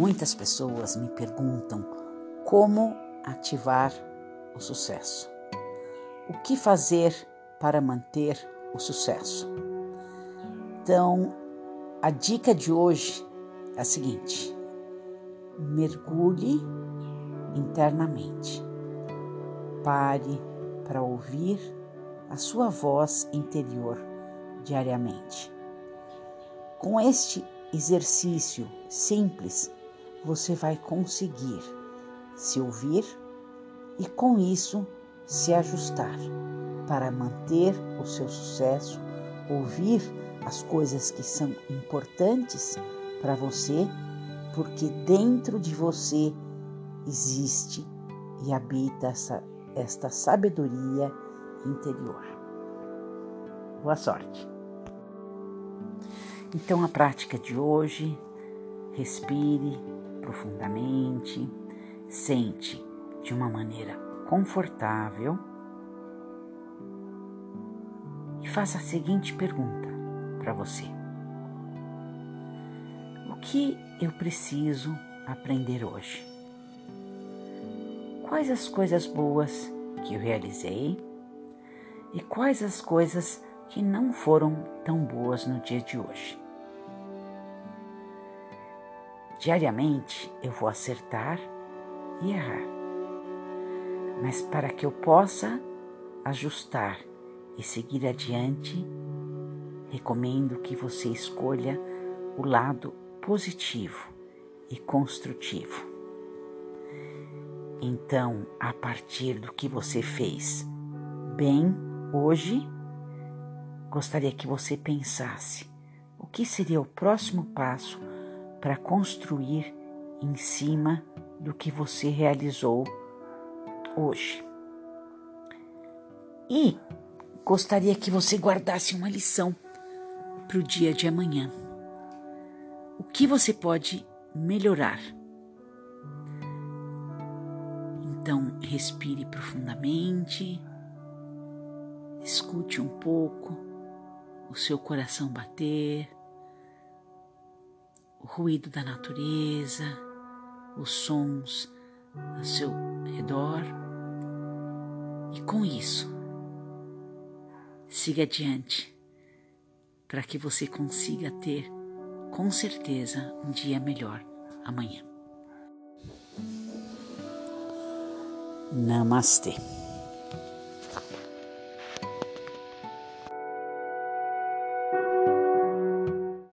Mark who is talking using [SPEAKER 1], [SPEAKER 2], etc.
[SPEAKER 1] Muitas pessoas me perguntam como ativar o sucesso. O que fazer para manter o sucesso? Então, a dica de hoje é a seguinte: mergulhe internamente. Pare para ouvir a sua voz interior diariamente. Com este exercício simples, você vai conseguir se ouvir e, com isso, se ajustar para manter o seu sucesso, ouvir as coisas que são importantes para você, porque dentro de você existe e habita essa, esta sabedoria interior. Boa sorte! Então, a prática de hoje, respire profundamente, sente de uma maneira confortável e faça a seguinte pergunta para você: O que eu preciso aprender hoje? Quais as coisas boas que eu realizei e quais as coisas que não foram tão boas no dia de hoje? Diariamente eu vou acertar e errar. Mas para que eu possa ajustar e seguir adiante, recomendo que você escolha o lado positivo e construtivo. Então, a partir do que você fez bem hoje, gostaria que você pensasse o que seria o próximo passo para construir em cima do que você realizou hoje. E gostaria que você guardasse uma lição para o dia de amanhã. O que você pode melhorar? Então, respire profundamente, escute um pouco o seu coração bater o ruído da natureza, os sons ao seu redor. E com isso, siga adiante para que você consiga ter, com certeza, um dia melhor amanhã. Namastê.